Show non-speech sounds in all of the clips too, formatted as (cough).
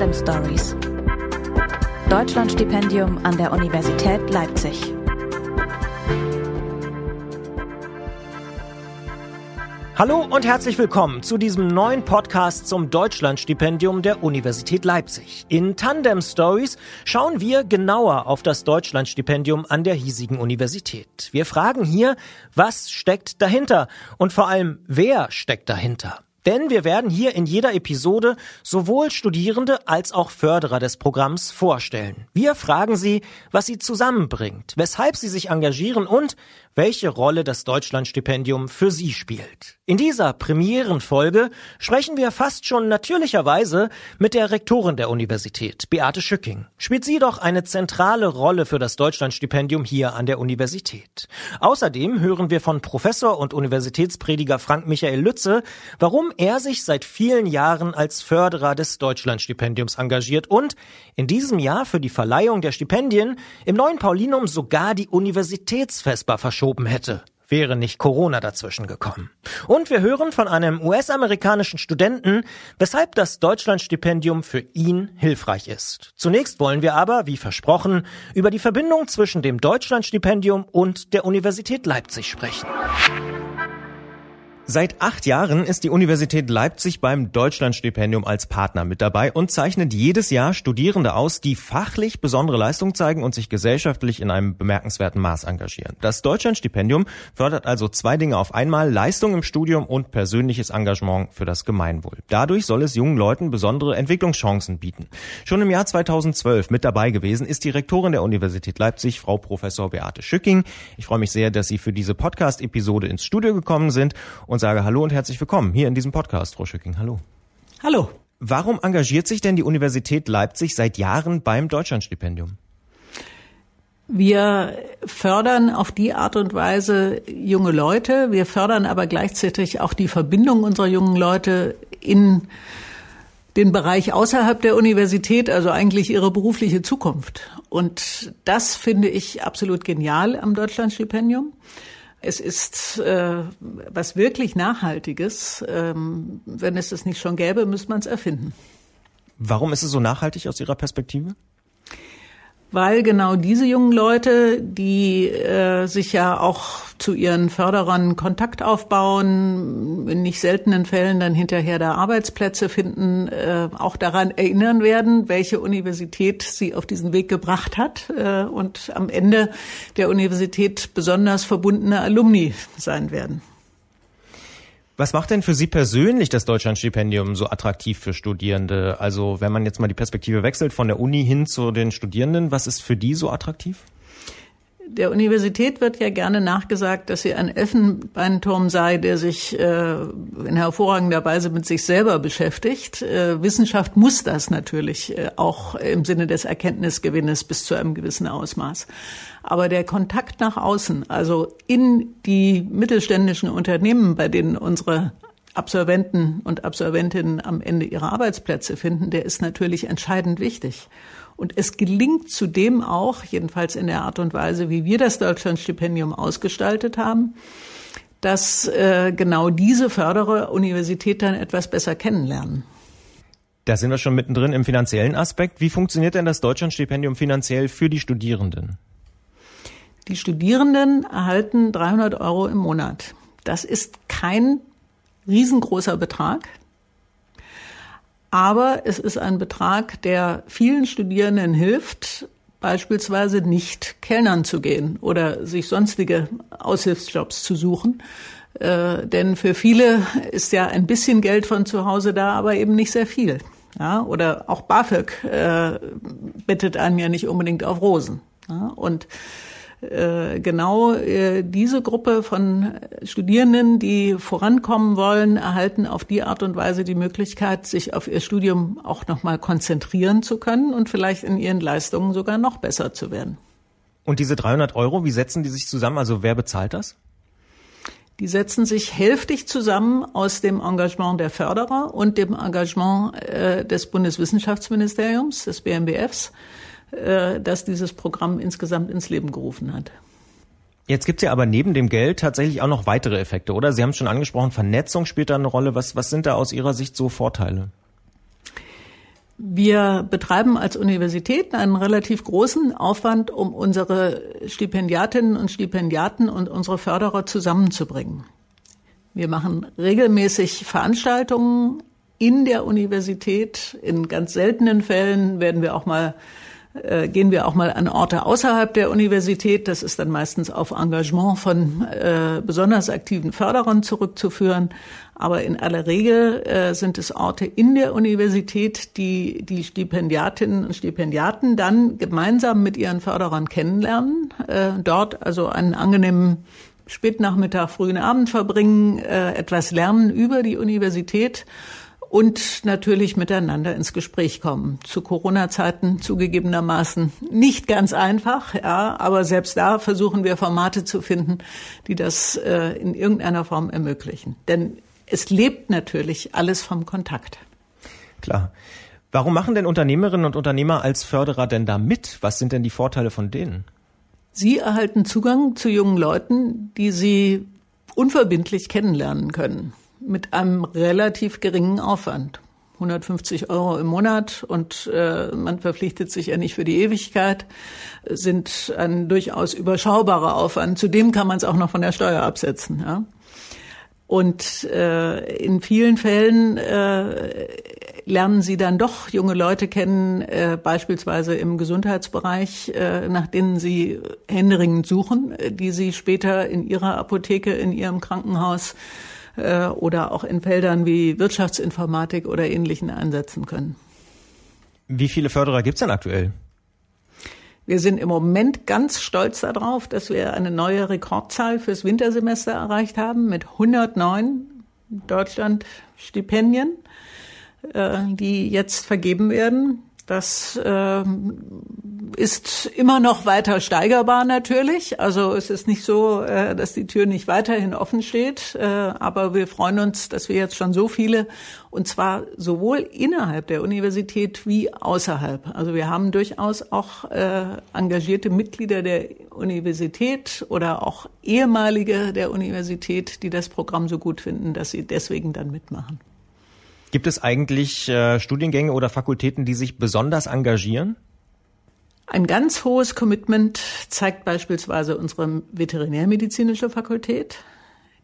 Tandem Stories. Deutschlandstipendium an der Universität Leipzig. Hallo und herzlich willkommen zu diesem neuen Podcast zum Deutschlandstipendium der Universität Leipzig. In Tandem Stories schauen wir genauer auf das Deutschlandstipendium an der hiesigen Universität. Wir fragen hier, was steckt dahinter und vor allem, wer steckt dahinter? Denn wir werden hier in jeder Episode sowohl Studierende als auch Förderer des Programms vorstellen. Wir fragen sie, was sie zusammenbringt, weshalb sie sich engagieren und welche Rolle das Deutschlandstipendium für sie spielt. In dieser Premierenfolge sprechen wir fast schon natürlicherweise mit der Rektorin der Universität, Beate Schücking. Spielt sie doch eine zentrale Rolle für das Deutschlandstipendium hier an der Universität. Außerdem hören wir von Professor und Universitätsprediger Frank Michael Lütze, warum er sich seit vielen Jahren als Förderer des Deutschlandstipendiums engagiert und in diesem Jahr für die Verleihung der Stipendien im neuen Paulinum sogar die Universitätsvesper verschoben hätte wäre nicht Corona dazwischen gekommen. Und wir hören von einem US-amerikanischen Studenten, weshalb das Deutschlandstipendium für ihn hilfreich ist. Zunächst wollen wir aber, wie versprochen, über die Verbindung zwischen dem Deutschlandstipendium und der Universität Leipzig sprechen. Seit acht Jahren ist die Universität Leipzig beim Deutschlandstipendium als Partner mit dabei und zeichnet jedes Jahr Studierende aus, die fachlich besondere Leistung zeigen und sich gesellschaftlich in einem bemerkenswerten Maß engagieren. Das Deutschlandstipendium fördert also zwei Dinge auf einmal, Leistung im Studium und persönliches Engagement für das Gemeinwohl. Dadurch soll es jungen Leuten besondere Entwicklungschancen bieten. Schon im Jahr 2012 mit dabei gewesen ist die Rektorin der Universität Leipzig, Frau Professor Beate Schücking. Ich freue mich sehr, dass Sie für diese Podcast-Episode ins Studio gekommen sind und sage Hallo und herzlich willkommen hier in diesem Podcast, Frau Schücking. Hallo. Hallo. Warum engagiert sich denn die Universität Leipzig seit Jahren beim Deutschlandstipendium? Wir fördern auf die Art und Weise junge Leute. Wir fördern aber gleichzeitig auch die Verbindung unserer jungen Leute in den Bereich außerhalb der Universität, also eigentlich ihre berufliche Zukunft. Und das finde ich absolut genial am Deutschlandstipendium. Es ist äh, was wirklich Nachhaltiges. Ähm, wenn es das nicht schon gäbe, müsste man es erfinden. Warum ist es so nachhaltig aus Ihrer Perspektive? weil genau diese jungen Leute, die äh, sich ja auch zu ihren Förderern Kontakt aufbauen, in nicht seltenen Fällen dann hinterher da Arbeitsplätze finden, äh, auch daran erinnern werden, welche Universität sie auf diesen Weg gebracht hat äh, und am Ende der Universität besonders verbundene Alumni sein werden. Was macht denn für Sie persönlich das Deutschlandstipendium so attraktiv für Studierende? Also wenn man jetzt mal die Perspektive wechselt von der Uni hin zu den Studierenden, was ist für die so attraktiv? Der Universität wird ja gerne nachgesagt, dass sie ein Elfenbeinturm sei, der sich äh, in hervorragender Weise mit sich selber beschäftigt. Äh, Wissenschaft muss das natürlich äh, auch im Sinne des Erkenntnisgewinnes bis zu einem gewissen Ausmaß. Aber der Kontakt nach außen, also in die mittelständischen Unternehmen, bei denen unsere Absolventen und Absolventinnen am Ende ihre Arbeitsplätze finden, der ist natürlich entscheidend wichtig. Und es gelingt zudem auch, jedenfalls in der Art und Weise, wie wir das Deutschlandstipendium ausgestaltet haben, dass äh, genau diese Förderer Universität dann etwas besser kennenlernen. Da sind wir schon mittendrin im finanziellen Aspekt. Wie funktioniert denn das Deutschlandstipendium finanziell für die Studierenden? Die Studierenden erhalten 300 Euro im Monat. Das ist kein riesengroßer Betrag. Aber es ist ein Betrag, der vielen Studierenden hilft, beispielsweise nicht Kellnern zu gehen oder sich sonstige Aushilfsjobs zu suchen. Äh, denn für viele ist ja ein bisschen Geld von zu Hause da, aber eben nicht sehr viel. Ja, oder auch BAföG äh, bittet einen ja nicht unbedingt auf Rosen. Ja, und genau äh, diese Gruppe von Studierenden, die vorankommen wollen, erhalten auf die Art und Weise die Möglichkeit, sich auf ihr Studium auch nochmal konzentrieren zu können und vielleicht in ihren Leistungen sogar noch besser zu werden. Und diese 300 Euro, wie setzen die sich zusammen? Also wer bezahlt das? Die setzen sich hälftig zusammen aus dem Engagement der Förderer und dem Engagement äh, des Bundeswissenschaftsministeriums, des BMBFs. Äh, dass dieses Programm insgesamt ins Leben gerufen hat. Jetzt gibt's ja aber neben dem Geld tatsächlich auch noch weitere Effekte, oder? Sie haben es schon angesprochen, Vernetzung spielt da eine Rolle. Was, was sind da aus Ihrer Sicht so Vorteile? Wir betreiben als Universität einen relativ großen Aufwand, um unsere Stipendiatinnen und Stipendiaten und unsere Förderer zusammenzubringen. Wir machen regelmäßig Veranstaltungen in der Universität. In ganz seltenen Fällen werden wir auch mal äh, gehen wir auch mal an Orte außerhalb der Universität. Das ist dann meistens auf Engagement von äh, besonders aktiven Förderern zurückzuführen. Aber in aller Regel äh, sind es Orte in der Universität, die die Stipendiatinnen und Stipendiaten dann gemeinsam mit ihren Förderern kennenlernen, äh, dort also einen angenehmen Spätnachmittag, frühen Abend verbringen, äh, etwas lernen über die Universität und natürlich miteinander ins Gespräch kommen. Zu Corona-Zeiten zugegebenermaßen nicht ganz einfach, ja, aber selbst da versuchen wir Formate zu finden, die das äh, in irgendeiner Form ermöglichen. Denn es lebt natürlich alles vom Kontakt. Klar. Warum machen denn Unternehmerinnen und Unternehmer als Förderer denn da mit? Was sind denn die Vorteile von denen? Sie erhalten Zugang zu jungen Leuten, die sie unverbindlich kennenlernen können mit einem relativ geringen Aufwand. 150 Euro im Monat und äh, man verpflichtet sich ja nicht für die Ewigkeit, sind ein durchaus überschaubarer Aufwand. Zudem kann man es auch noch von der Steuer absetzen. Ja? Und äh, in vielen Fällen äh, lernen sie dann doch junge Leute kennen, äh, beispielsweise im Gesundheitsbereich, äh, nach denen sie händeringend suchen, die sie später in ihrer Apotheke, in ihrem Krankenhaus äh, oder auch in Feldern wie Wirtschaftsinformatik oder ähnlichen einsetzen können. Wie viele Förderer gibt es denn aktuell? Wir sind im Moment ganz stolz darauf, dass wir eine neue Rekordzahl fürs Wintersemester erreicht haben mit 109 Deutschland-Stipendien, äh, die jetzt vergeben werden. Das äh, ist immer noch weiter steigerbar natürlich. Also es ist nicht so, äh, dass die Tür nicht weiterhin offen steht. Äh, aber wir freuen uns, dass wir jetzt schon so viele, und zwar sowohl innerhalb der Universität wie außerhalb. Also wir haben durchaus auch äh, engagierte Mitglieder der Universität oder auch ehemalige der Universität, die das Programm so gut finden, dass sie deswegen dann mitmachen. Gibt es eigentlich äh, Studiengänge oder Fakultäten, die sich besonders engagieren? Ein ganz hohes Commitment zeigt beispielsweise unsere veterinärmedizinische Fakultät,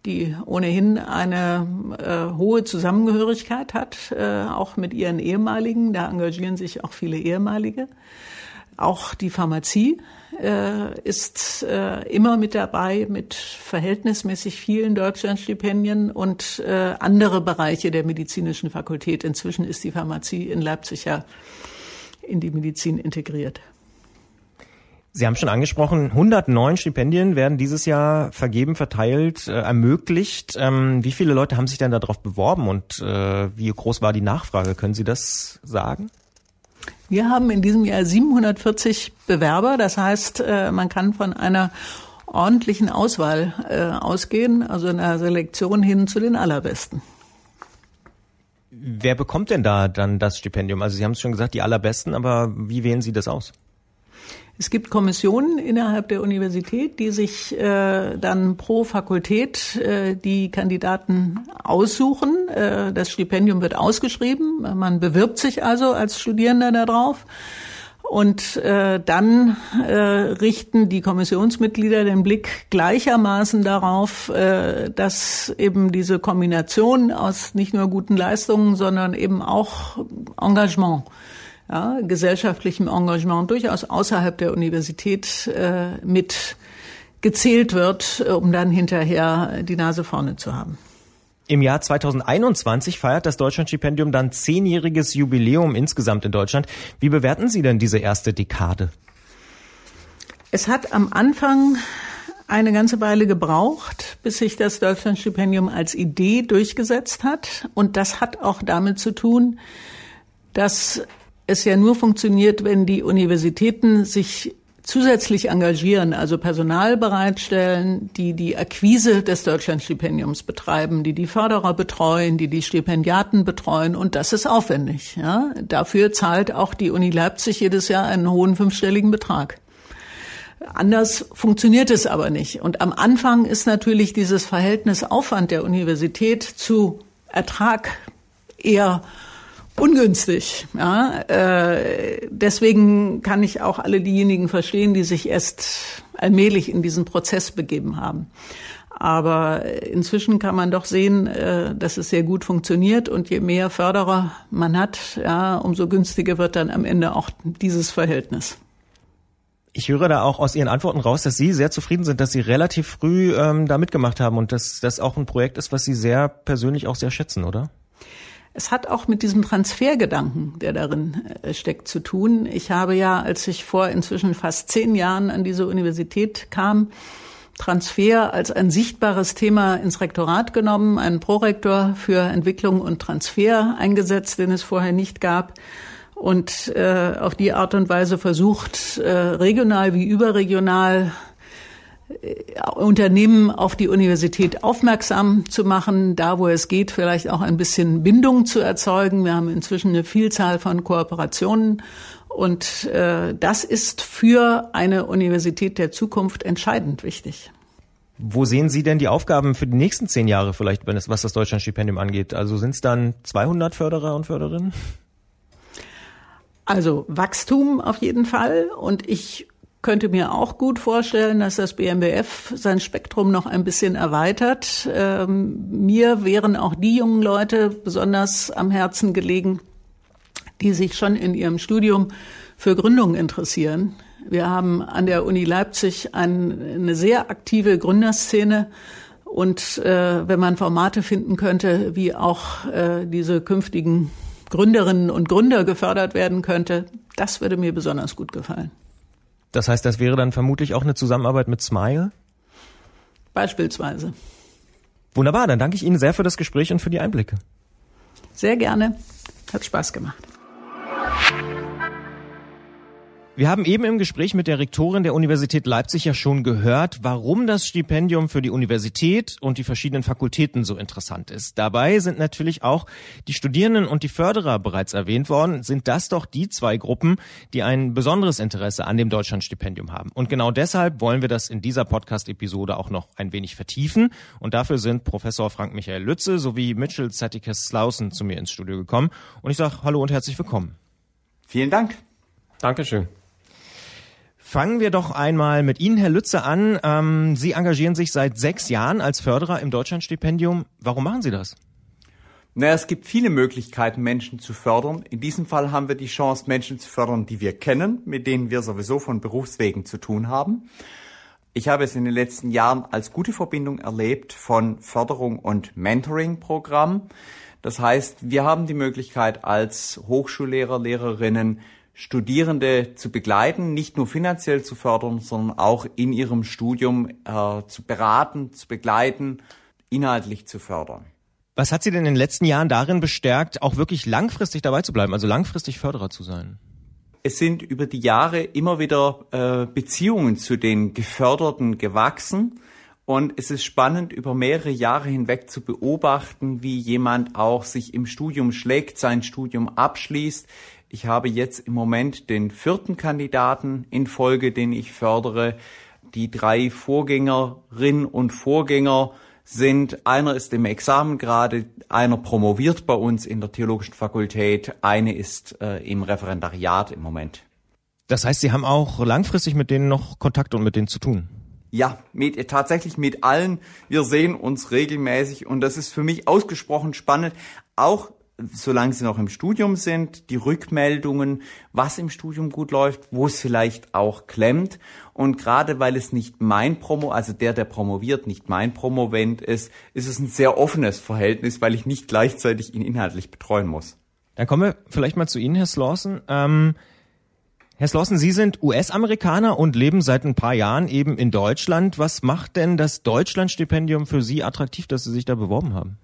die ohnehin eine äh, hohe Zusammengehörigkeit hat, äh, auch mit ihren ehemaligen. Da engagieren sich auch viele ehemalige. Auch die Pharmazie äh, ist äh, immer mit dabei mit verhältnismäßig vielen Deutschlandstipendien und äh, andere Bereiche der medizinischen Fakultät. Inzwischen ist die Pharmazie in Leipzig ja in die Medizin integriert. Sie haben schon angesprochen, 109 Stipendien werden dieses Jahr vergeben, verteilt, äh, ermöglicht. Ähm, wie viele Leute haben sich denn darauf beworben und äh, wie groß war die Nachfrage? Können Sie das sagen? Wir haben in diesem Jahr 740 Bewerber. Das heißt, äh, man kann von einer ordentlichen Auswahl äh, ausgehen, also einer Selektion hin zu den allerbesten. Wer bekommt denn da dann das Stipendium? Also Sie haben es schon gesagt, die allerbesten, aber wie wählen Sie das aus? Es gibt Kommissionen innerhalb der Universität, die sich äh, dann pro Fakultät äh, die Kandidaten aussuchen. Äh, das Stipendium wird ausgeschrieben. Man bewirbt sich also als Studierender darauf. Und äh, dann äh, richten die Kommissionsmitglieder den Blick gleichermaßen darauf, äh, dass eben diese Kombination aus nicht nur guten Leistungen, sondern eben auch Engagement ja, gesellschaftlichem Engagement durchaus außerhalb der Universität äh, mit gezählt wird, um dann hinterher die Nase vorne zu haben. Im Jahr 2021 feiert das Deutschlandstipendium dann zehnjähriges Jubiläum insgesamt in Deutschland. Wie bewerten Sie denn diese erste Dekade? Es hat am Anfang eine ganze Weile gebraucht, bis sich das Deutschlandstipendium als Idee durchgesetzt hat. Und das hat auch damit zu tun, dass es ja nur funktioniert, wenn die Universitäten sich zusätzlich engagieren, also Personal bereitstellen, die die Akquise des Deutschlandstipendiums betreiben, die die Förderer betreuen, die die Stipendiaten betreuen. Und das ist aufwendig. Ja? Dafür zahlt auch die Uni Leipzig jedes Jahr einen hohen fünfstelligen Betrag. Anders funktioniert es aber nicht. Und am Anfang ist natürlich dieses Verhältnis Aufwand der Universität zu Ertrag eher ungünstig. Ja, äh, deswegen kann ich auch alle diejenigen verstehen, die sich erst allmählich in diesen Prozess begeben haben. Aber inzwischen kann man doch sehen, äh, dass es sehr gut funktioniert und je mehr Förderer man hat, ja, umso günstiger wird dann am Ende auch dieses Verhältnis. Ich höre da auch aus Ihren Antworten raus, dass Sie sehr zufrieden sind, dass Sie relativ früh ähm, da mitgemacht haben und dass das auch ein Projekt ist, was Sie sehr persönlich auch sehr schätzen, oder? Es hat auch mit diesem Transfergedanken, der darin äh, steckt, zu tun. Ich habe ja, als ich vor inzwischen fast zehn Jahren an diese Universität kam, Transfer als ein sichtbares Thema ins Rektorat genommen, einen Prorektor für Entwicklung und Transfer eingesetzt, den es vorher nicht gab und äh, auf die Art und Weise versucht, äh, regional wie überregional Unternehmen auf die Universität aufmerksam zu machen, da wo es geht, vielleicht auch ein bisschen Bindung zu erzeugen. Wir haben inzwischen eine Vielzahl von Kooperationen und äh, das ist für eine Universität der Zukunft entscheidend wichtig. Wo sehen Sie denn die Aufgaben für die nächsten zehn Jahre vielleicht, wenn es, was das Deutschlandstipendium angeht? Also sind es dann 200 Förderer und Förderinnen? Also Wachstum auf jeden Fall. Und ich könnte mir auch gut vorstellen, dass das BMBF sein Spektrum noch ein bisschen erweitert. Ähm, mir wären auch die jungen Leute besonders am Herzen gelegen, die sich schon in ihrem Studium für Gründung interessieren. Wir haben an der Uni Leipzig ein, eine sehr aktive Gründerszene. Und äh, wenn man Formate finden könnte, wie auch äh, diese künftigen Gründerinnen und Gründer gefördert werden könnte, das würde mir besonders gut gefallen. Das heißt, das wäre dann vermutlich auch eine Zusammenarbeit mit Smile? Beispielsweise. Wunderbar, dann danke ich Ihnen sehr für das Gespräch und für die Einblicke. Sehr gerne. Hat Spaß gemacht. Wir haben eben im Gespräch mit der Rektorin der Universität Leipzig ja schon gehört, warum das Stipendium für die Universität und die verschiedenen Fakultäten so interessant ist. Dabei sind natürlich auch die Studierenden und die Förderer bereits erwähnt worden. Sind das doch die zwei Gruppen, die ein besonderes Interesse an dem Deutschlandstipendium haben. Und genau deshalb wollen wir das in dieser Podcast-Episode auch noch ein wenig vertiefen. Und dafür sind Professor Frank Michael Lütze sowie Mitchell Zettikes Slausen zu mir ins Studio gekommen. Und ich sage Hallo und herzlich willkommen. Vielen Dank. Dankeschön. Fangen wir doch einmal mit Ihnen, Herr Lütze, an. Ähm, Sie engagieren sich seit sechs Jahren als Förderer im Deutschlandstipendium. Warum machen Sie das? Naja, es gibt viele Möglichkeiten, Menschen zu fördern. In diesem Fall haben wir die Chance, Menschen zu fördern, die wir kennen, mit denen wir sowieso von Berufswegen zu tun haben. Ich habe es in den letzten Jahren als gute Verbindung erlebt von Förderung und Mentoring-Programm. Das heißt, wir haben die Möglichkeit als Hochschullehrer, Lehrerinnen Studierende zu begleiten, nicht nur finanziell zu fördern, sondern auch in ihrem Studium äh, zu beraten, zu begleiten, inhaltlich zu fördern. Was hat Sie denn in den letzten Jahren darin bestärkt, auch wirklich langfristig dabei zu bleiben, also langfristig Förderer zu sein? Es sind über die Jahre immer wieder äh, Beziehungen zu den Geförderten gewachsen. Und es ist spannend, über mehrere Jahre hinweg zu beobachten, wie jemand auch sich im Studium schlägt, sein Studium abschließt, ich habe jetzt im Moment den vierten Kandidaten in Folge, den ich fördere. Die drei Vorgängerinnen und Vorgänger sind, einer ist im Examen gerade, einer promoviert bei uns in der Theologischen Fakultät, eine ist äh, im Referendariat im Moment. Das heißt, Sie haben auch langfristig mit denen noch Kontakt und mit denen zu tun? Ja, mit, tatsächlich mit allen. Wir sehen uns regelmäßig und das ist für mich ausgesprochen spannend, auch solange sie noch im Studium sind, die Rückmeldungen, was im Studium gut läuft, wo es vielleicht auch klemmt. Und gerade weil es nicht mein Promo, also der, der promoviert, nicht mein Promovent ist, ist es ein sehr offenes Verhältnis, weil ich nicht gleichzeitig ihn inhaltlich betreuen muss. Dann kommen wir vielleicht mal zu Ihnen, Herr Slawson. Ähm Herr Slawson, Sie sind US-Amerikaner und leben seit ein paar Jahren eben in Deutschland. Was macht denn das Deutschlandstipendium für Sie attraktiv, dass Sie sich da beworben haben?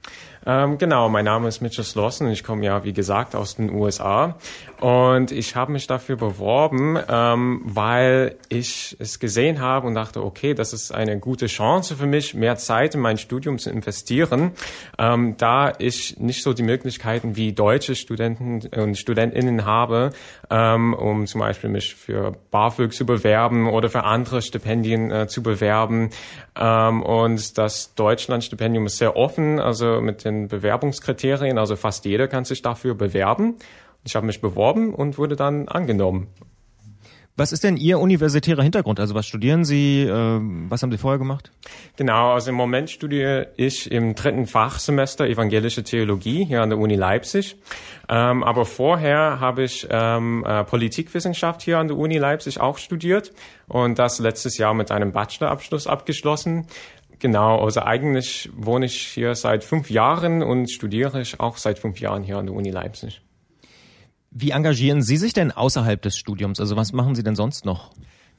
Ähm, genau, mein Name ist Mitchell Slawson. Ich komme ja, wie gesagt, aus den USA. Und ich habe mich dafür beworben, ähm, weil ich es gesehen habe und dachte, okay, das ist eine gute Chance für mich, mehr Zeit in mein Studium zu investieren, ähm, da ich nicht so die Möglichkeiten wie deutsche Studenten und Studentinnen habe, ähm, um zum Beispiel Beispiel mich für BAföG zu bewerben oder für andere Stipendien äh, zu bewerben. Ähm, und das Deutschlandstipendium ist sehr offen, also mit den Bewerbungskriterien. Also fast jeder kann sich dafür bewerben. Ich habe mich beworben und wurde dann angenommen. Was ist denn Ihr universitärer Hintergrund? Also was studieren Sie? Äh, was haben Sie vorher gemacht? Genau, also im Moment studiere ich im dritten Fachsemester evangelische Theologie hier an der Uni Leipzig. Ähm, aber vorher habe ich ähm, äh, Politikwissenschaft hier an der Uni Leipzig auch studiert und das letztes Jahr mit einem Bachelorabschluss abgeschlossen. Genau, also eigentlich wohne ich hier seit fünf Jahren und studiere ich auch seit fünf Jahren hier an der Uni Leipzig. Wie engagieren Sie sich denn außerhalb des Studiums? Also was machen Sie denn sonst noch?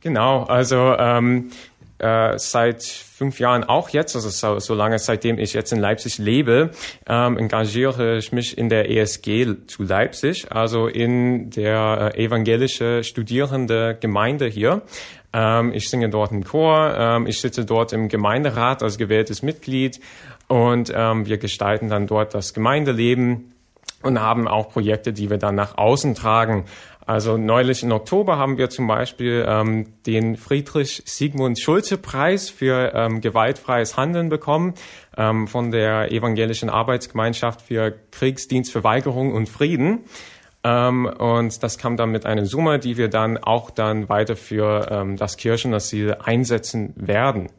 Genau, also ähm, äh, seit fünf Jahren auch jetzt, also so, so lange seitdem ich jetzt in Leipzig lebe, ähm, engagiere ich mich in der ESG zu Leipzig, also in der äh, evangelische Studierende Gemeinde hier. Ähm, ich singe dort im Chor, ähm, ich sitze dort im Gemeinderat als gewähltes Mitglied und ähm, wir gestalten dann dort das Gemeindeleben und haben auch Projekte, die wir dann nach außen tragen. Also neulich im Oktober haben wir zum Beispiel ähm, den Friedrich Sigmund Schulze Preis für ähm, gewaltfreies Handeln bekommen ähm, von der Evangelischen Arbeitsgemeinschaft für Kriegsdienstverweigerung und Frieden. Ähm, und das kam dann mit einer Summe, die wir dann auch dann weiter für ähm, das Kirchenasyl einsetzen werden.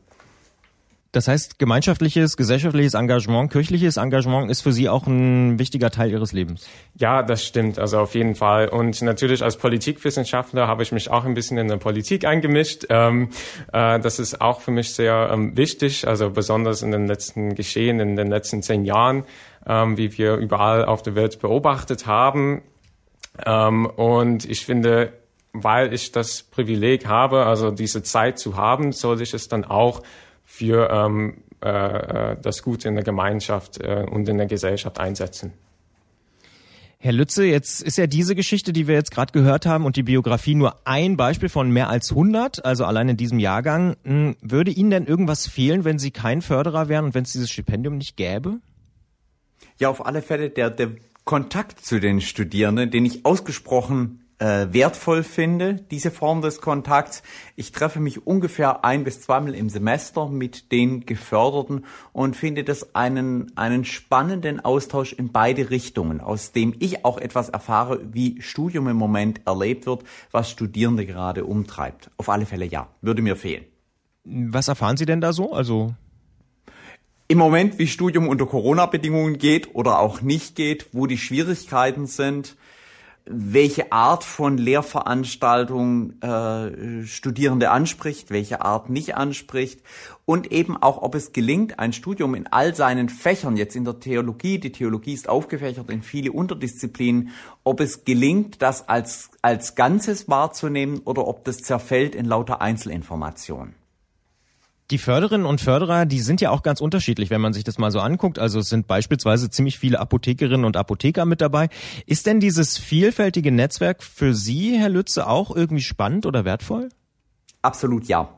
Das heißt, gemeinschaftliches, gesellschaftliches Engagement, kirchliches Engagement ist für Sie auch ein wichtiger Teil Ihres Lebens. Ja, das stimmt, also auf jeden Fall. Und natürlich als Politikwissenschaftler habe ich mich auch ein bisschen in der Politik eingemischt. Ähm, äh, das ist auch für mich sehr ähm, wichtig, also besonders in den letzten Geschehen, in den letzten zehn Jahren, ähm, wie wir überall auf der Welt beobachtet haben. Ähm, und ich finde, weil ich das Privileg habe, also diese Zeit zu haben, soll ich es dann auch für ähm, äh, äh, das Gute in der Gemeinschaft äh, und in der Gesellschaft einsetzen. Herr Lütze, jetzt ist ja diese Geschichte, die wir jetzt gerade gehört haben und die Biografie nur ein Beispiel von mehr als 100, also allein in diesem Jahrgang. Hm, würde Ihnen denn irgendwas fehlen, wenn Sie kein Förderer wären und wenn es dieses Stipendium nicht gäbe? Ja, auf alle Fälle der, der Kontakt zu den Studierenden, den ich ausgesprochen äh, wertvoll finde, diese Form des Kontakts. Ich treffe mich ungefähr ein bis zweimal im Semester mit den Geförderten und finde das einen, einen spannenden Austausch in beide Richtungen, aus dem ich auch etwas erfahre, wie Studium im Moment erlebt wird, was Studierende gerade umtreibt. Auf alle Fälle ja, würde mir fehlen. Was erfahren Sie denn da so? Also im Moment, wie Studium unter Corona-Bedingungen geht oder auch nicht geht, wo die Schwierigkeiten sind, welche Art von Lehrveranstaltung äh, Studierende anspricht, welche Art nicht anspricht und eben auch, ob es gelingt, ein Studium in all seinen Fächern, jetzt in der Theologie, die Theologie ist aufgefächert in viele Unterdisziplinen, ob es gelingt, das als, als Ganzes wahrzunehmen oder ob das zerfällt in lauter Einzelinformationen. Die Förderinnen und Förderer, die sind ja auch ganz unterschiedlich, wenn man sich das mal so anguckt. Also es sind beispielsweise ziemlich viele Apothekerinnen und Apotheker mit dabei. Ist denn dieses vielfältige Netzwerk für Sie, Herr Lütze, auch irgendwie spannend oder wertvoll? Absolut ja.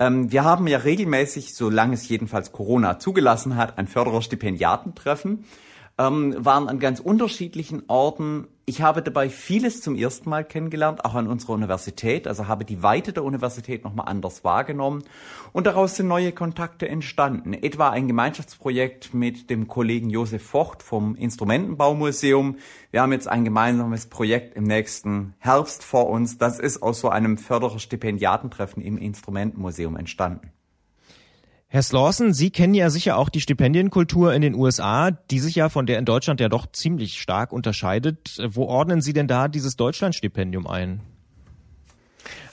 Ähm, wir haben ja regelmäßig, solange es jedenfalls Corona zugelassen hat, ein Fördererstipendiatentreffen ähm, waren an ganz unterschiedlichen Orten. Ich habe dabei vieles zum ersten Mal kennengelernt, auch an unserer Universität, also habe die Weite der Universität nochmal anders wahrgenommen und daraus sind neue Kontakte entstanden. Etwa ein Gemeinschaftsprojekt mit dem Kollegen Josef Vocht vom Instrumentenbaumuseum. Wir haben jetzt ein gemeinsames Projekt im nächsten Herbst vor uns. Das ist aus so einem Fördererstipendiatentreffen im Instrumentenmuseum entstanden. Herr Slawson, Sie kennen ja sicher auch die Stipendienkultur in den USA, die sich ja von der in Deutschland ja doch ziemlich stark unterscheidet. Wo ordnen Sie denn da dieses Deutschlandstipendium ein?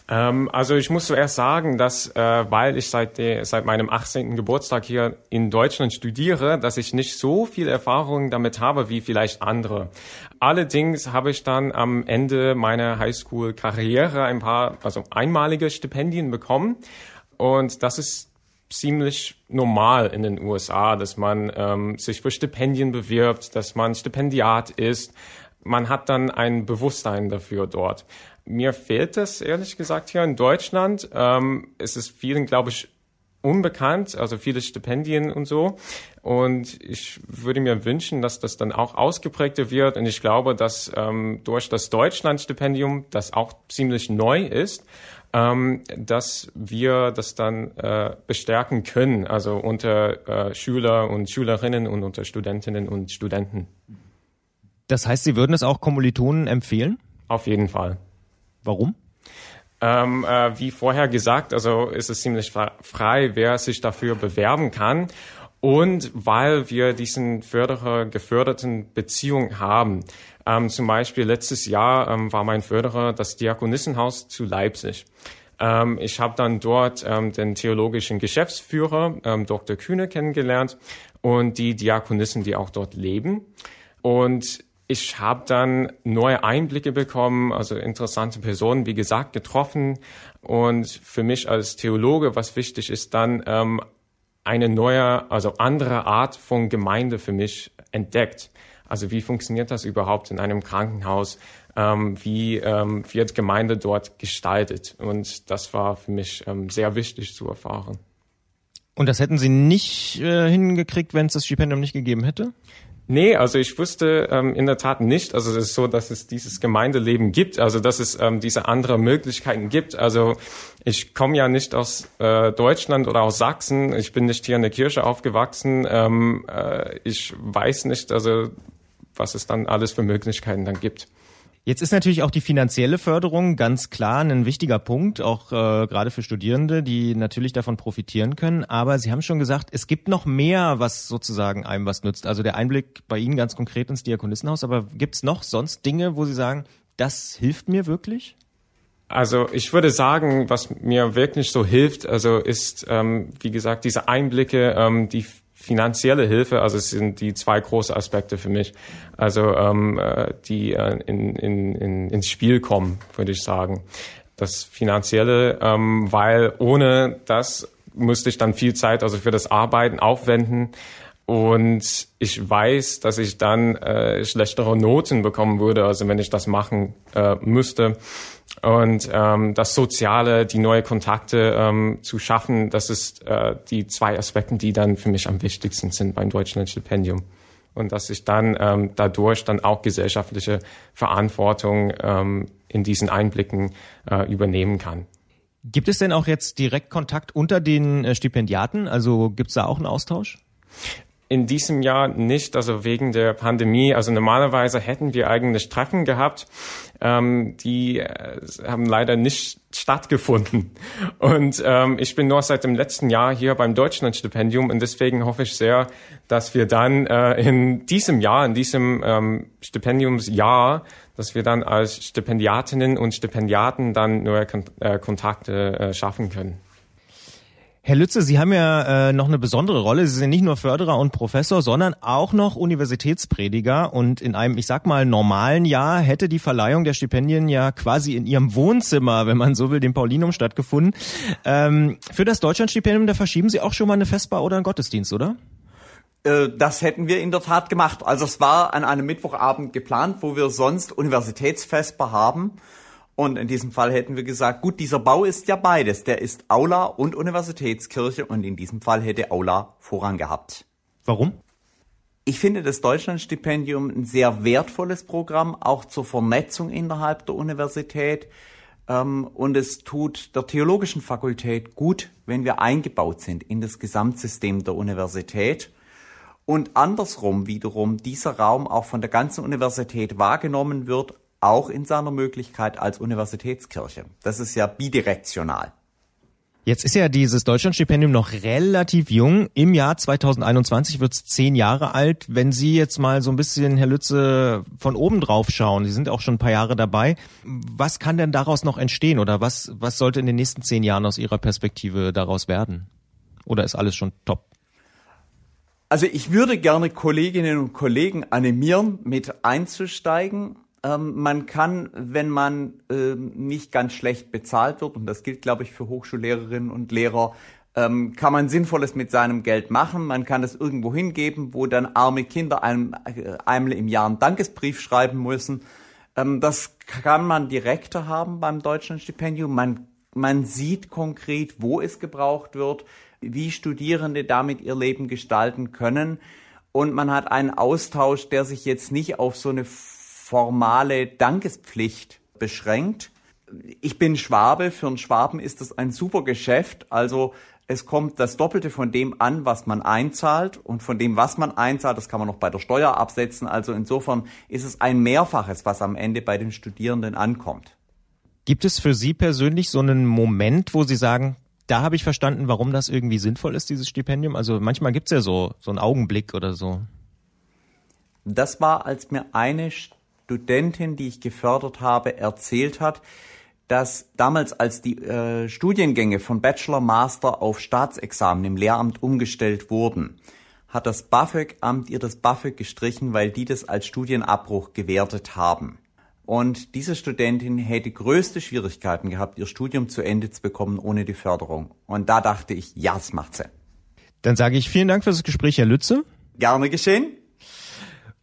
Ähm, also ich muss zuerst sagen, dass äh, weil ich seit, seit meinem 18. Geburtstag hier in Deutschland studiere, dass ich nicht so viel Erfahrung damit habe wie vielleicht andere. Allerdings habe ich dann am Ende meiner Highschool-Karriere ein paar, also einmalige Stipendien bekommen. Und das ist ziemlich normal in den USA, dass man ähm, sich für Stipendien bewirbt, dass man Stipendiat ist. Man hat dann ein Bewusstsein dafür dort. Mir fehlt es ehrlich gesagt hier in Deutschland. Ähm, es ist vielen, glaube ich, unbekannt, also viele Stipendien und so. Und ich würde mir wünschen, dass das dann auch ausgeprägter wird. Und ich glaube, dass ähm, durch das Deutschlandstipendium, das auch ziemlich neu ist, ähm, dass wir das dann äh, bestärken können, also unter äh, Schüler und Schülerinnen und unter Studentinnen und Studenten. Das heißt, Sie würden es auch Kommilitonen empfehlen? Auf jeden Fall. Warum? Ähm, äh, wie vorher gesagt, also ist es ziemlich frei, wer sich dafür bewerben kann. Und weil wir diesen Förderer geförderten Beziehung haben. Ähm, zum Beispiel letztes Jahr ähm, war mein Förderer das Diakonissenhaus zu Leipzig. Ähm, ich habe dann dort ähm, den theologischen Geschäftsführer, ähm, Dr. Kühne, kennengelernt und die Diakonissen, die auch dort leben. Und ich habe dann neue Einblicke bekommen, also interessante Personen, wie gesagt, getroffen. Und für mich als Theologe, was wichtig ist, dann ähm, eine neue, also andere Art von Gemeinde für mich entdeckt. Also wie funktioniert das überhaupt in einem Krankenhaus? Ähm, wie ähm, wird Gemeinde dort gestaltet? Und das war für mich ähm, sehr wichtig zu erfahren. Und das hätten Sie nicht äh, hingekriegt, wenn es das Stipendium nicht gegeben hätte? Nee, also ich wusste ähm, in der Tat nicht. Also es ist so, dass es dieses Gemeindeleben gibt, also dass es ähm, diese andere Möglichkeiten gibt. Also ich komme ja nicht aus äh, Deutschland oder aus Sachsen. Ich bin nicht hier in der Kirche aufgewachsen. Ähm, äh, ich weiß nicht, also was es dann alles für Möglichkeiten dann gibt. Jetzt ist natürlich auch die finanzielle Förderung ganz klar ein wichtiger Punkt, auch äh, gerade für Studierende, die natürlich davon profitieren können. Aber Sie haben schon gesagt, es gibt noch mehr, was sozusagen einem was nützt. Also der Einblick bei Ihnen ganz konkret ins Diakonissenhaus. Aber gibt es noch sonst Dinge, wo Sie sagen, das hilft mir wirklich? Also ich würde sagen, was mir wirklich so hilft, also ist, ähm, wie gesagt, diese Einblicke, ähm, die finanzielle Hilfe, also es sind die zwei große Aspekte für mich, also ähm, äh, die äh, in, in, in, ins Spiel kommen, würde ich sagen. Das Finanzielle, ähm, weil ohne das müsste ich dann viel Zeit also für das Arbeiten aufwenden und ich weiß, dass ich dann äh, schlechtere Noten bekommen würde, also wenn ich das machen äh, müsste. Und ähm, das Soziale, die neue Kontakte ähm, zu schaffen, das ist äh, die zwei Aspekte, die dann für mich am wichtigsten sind beim Deutschlandstipendium. Und dass ich dann ähm, dadurch dann auch gesellschaftliche Verantwortung ähm, in diesen Einblicken äh, übernehmen kann. Gibt es denn auch jetzt direkt Kontakt unter den äh, Stipendiaten? Also gibt es da auch einen Austausch? In diesem Jahr nicht, also wegen der Pandemie. Also normalerweise hätten wir eigentlich Treffen gehabt, ähm, die äh, haben leider nicht stattgefunden. (laughs) Und ähm, ich bin nur seit dem letzten Jahr hier beim Deutschlandstipendium und deswegen hoffe ich sehr, dass wir dann äh, in diesem Jahr, in diesem ähm, Stipendiumsjahr, dass wir dann als Stipendiatinnen und Stipendiaten dann neue Kon äh, Kontakte äh, schaffen können. Herr Lütze, Sie haben ja äh, noch eine besondere Rolle. Sie sind nicht nur Förderer und Professor, sondern auch noch Universitätsprediger. Und in einem, ich sag mal, normalen Jahr hätte die Verleihung der Stipendien ja quasi in Ihrem Wohnzimmer, wenn man so will, dem Paulinum stattgefunden. Ähm, für das Deutschlandstipendium, da verschieben Sie auch schon mal eine Festbar oder einen Gottesdienst, oder? Äh, das hätten wir in der Tat gemacht. Also es war an einem Mittwochabend geplant, wo wir sonst Universitätsfestbar haben. Und in diesem Fall hätten wir gesagt, gut, dieser Bau ist ja beides. Der ist Aula und Universitätskirche und in diesem Fall hätte Aula Vorrang gehabt. Warum? Ich finde das Deutschlandstipendium ein sehr wertvolles Programm, auch zur Vernetzung innerhalb der Universität. Ähm, und es tut der theologischen Fakultät gut, wenn wir eingebaut sind in das Gesamtsystem der Universität. Und andersrum wiederum dieser Raum auch von der ganzen Universität wahrgenommen wird auch in seiner Möglichkeit als Universitätskirche. Das ist ja bidirektional. Jetzt ist ja dieses Deutschlandstipendium noch relativ jung. Im Jahr 2021 wird es zehn Jahre alt. Wenn Sie jetzt mal so ein bisschen, Herr Lütze, von oben drauf schauen, Sie sind auch schon ein paar Jahre dabei, was kann denn daraus noch entstehen oder was, was sollte in den nächsten zehn Jahren aus Ihrer Perspektive daraus werden? Oder ist alles schon top? Also ich würde gerne Kolleginnen und Kollegen animieren, mit einzusteigen ähm, man kann, wenn man ähm, nicht ganz schlecht bezahlt wird, und das gilt, glaube ich, für Hochschullehrerinnen und Lehrer, ähm, kann man Sinnvolles mit seinem Geld machen. Man kann es irgendwo hingeben, wo dann arme Kinder einem, äh, einmal im Jahr einen Dankesbrief schreiben müssen. Ähm, das kann man direkter haben beim Deutschlandstipendium. Man, man sieht konkret, wo es gebraucht wird. wie Studierende damit ihr Leben gestalten können. Und man hat einen Austausch, der sich jetzt nicht auf so eine formale Dankespflicht beschränkt. Ich bin Schwabe, für einen Schwaben ist das ein super Geschäft. Also es kommt das Doppelte von dem an, was man einzahlt und von dem, was man einzahlt, das kann man noch bei der Steuer absetzen. Also insofern ist es ein Mehrfaches, was am Ende bei den Studierenden ankommt. Gibt es für Sie persönlich so einen Moment, wo Sie sagen, da habe ich verstanden, warum das irgendwie sinnvoll ist, dieses Stipendium? Also manchmal gibt es ja so, so einen Augenblick oder so. Das war, als mir eine Studentin, die ich gefördert habe, erzählt hat, dass damals, als die äh, Studiengänge von Bachelor, Master auf Staatsexamen im Lehramt umgestellt wurden, hat das BAföG-Amt ihr das BAföG gestrichen, weil die das als Studienabbruch gewertet haben. Und diese Studentin hätte größte Schwierigkeiten gehabt, ihr Studium zu Ende zu bekommen ohne die Förderung. Und da dachte ich, ja, das macht sie. Dann sage ich vielen Dank für das Gespräch, Herr Lütze. Gerne geschehen.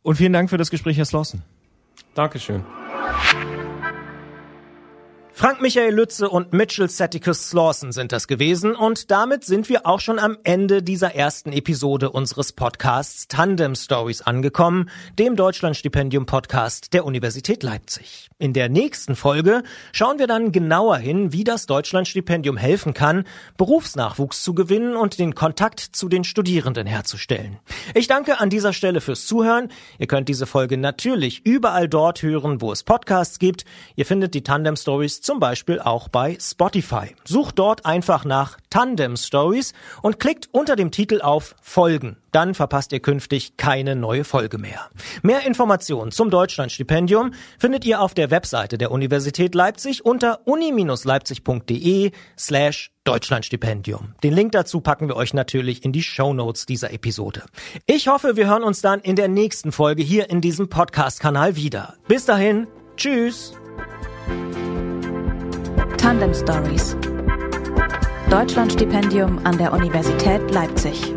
Und vielen Dank für das Gespräch, Herr Slossen. Dankeschön. Frank Michael Lütze und Mitchell Saticus Slawson sind das gewesen und damit sind wir auch schon am Ende dieser ersten Episode unseres Podcasts Tandem Stories angekommen, dem Deutschlandstipendium Podcast der Universität Leipzig. In der nächsten Folge schauen wir dann genauer hin, wie das Deutschlandstipendium helfen kann, Berufsnachwuchs zu gewinnen und den Kontakt zu den Studierenden herzustellen. Ich danke an dieser Stelle fürs Zuhören. Ihr könnt diese Folge natürlich überall dort hören, wo es Podcasts gibt. Ihr findet die Tandem Stories zum Beispiel auch bei Spotify. Sucht dort einfach nach Tandem Stories und klickt unter dem Titel auf Folgen. Dann verpasst ihr künftig keine neue Folge mehr. Mehr Informationen zum Deutschlandstipendium findet ihr auf der Webseite der Universität Leipzig unter uni-leipzig.de slash Deutschlandstipendium. Den Link dazu packen wir euch natürlich in die Show Notes dieser Episode. Ich hoffe, wir hören uns dann in der nächsten Folge hier in diesem Podcast-Kanal wieder. Bis dahin, tschüss! Tandem Stories. Deutschlandstipendium an der Universität Leipzig.